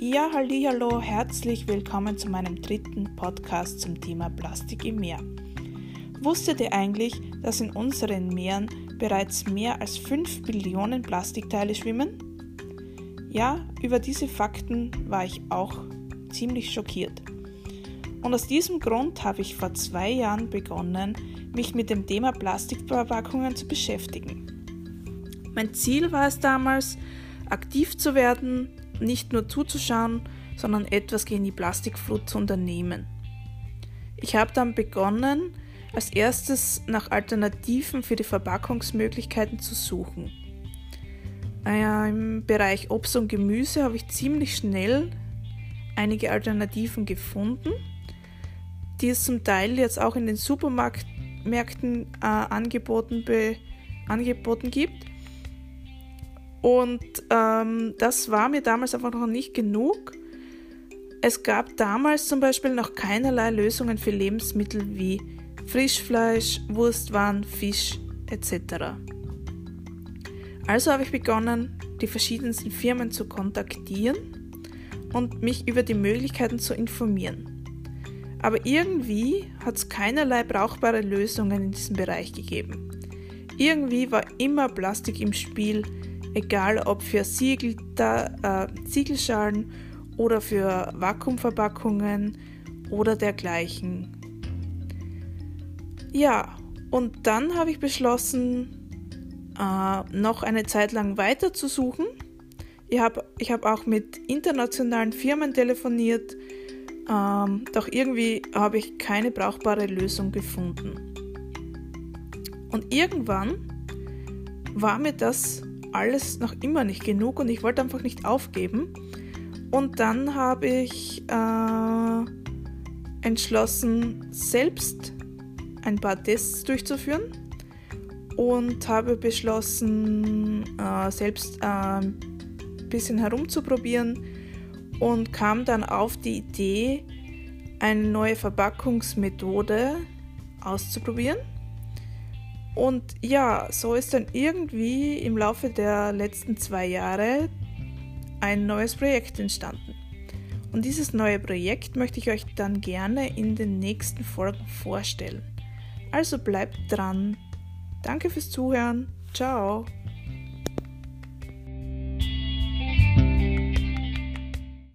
Ja, hallo, herzlich willkommen zu meinem dritten Podcast zum Thema Plastik im Meer. Wusstet ihr eigentlich, dass in unseren Meeren bereits mehr als 5 Billionen Plastikteile schwimmen? Ja, über diese Fakten war ich auch ziemlich schockiert. Und aus diesem Grund habe ich vor zwei Jahren begonnen, mich mit dem Thema Plastikverpackungen zu beschäftigen. Mein Ziel war es damals, aktiv zu werden, nicht nur zuzuschauen, sondern etwas gegen die Plastikflut zu unternehmen. Ich habe dann begonnen, als erstes nach Alternativen für die Verpackungsmöglichkeiten zu suchen. Im Bereich Obst und Gemüse habe ich ziemlich schnell einige Alternativen gefunden, die es zum Teil jetzt auch in den Supermärkten äh, angeboten, angeboten gibt. Und ähm, das war mir damals einfach noch nicht genug. Es gab damals zum Beispiel noch keinerlei Lösungen für Lebensmittel wie Frischfleisch, Wurstwaren, Fisch etc. Also habe ich begonnen, die verschiedensten Firmen zu kontaktieren und mich über die Möglichkeiten zu informieren. Aber irgendwie hat es keinerlei brauchbare Lösungen in diesem Bereich gegeben. Irgendwie war immer Plastik im Spiel, egal ob für Siegel, da, äh, Siegelschalen oder für Vakuumverpackungen oder dergleichen. Ja, und dann habe ich beschlossen, äh, noch eine Zeit lang weiter zu suchen. Ich habe ich hab auch mit internationalen Firmen telefoniert, ähm, doch irgendwie habe ich keine brauchbare Lösung gefunden. Und irgendwann war mir das alles noch immer nicht genug und ich wollte einfach nicht aufgeben. Und dann habe ich äh, entschlossen, selbst ein paar Tests durchzuführen und habe beschlossen, äh, selbst äh, ein bisschen herumzuprobieren und kam dann auf die Idee, eine neue Verpackungsmethode auszuprobieren und ja, so ist dann irgendwie im Laufe der letzten zwei Jahre ein neues Projekt entstanden. Und dieses neue Projekt möchte ich euch dann gerne in den nächsten Folgen vorstellen. Also bleibt dran. Danke fürs Zuhören. Ciao.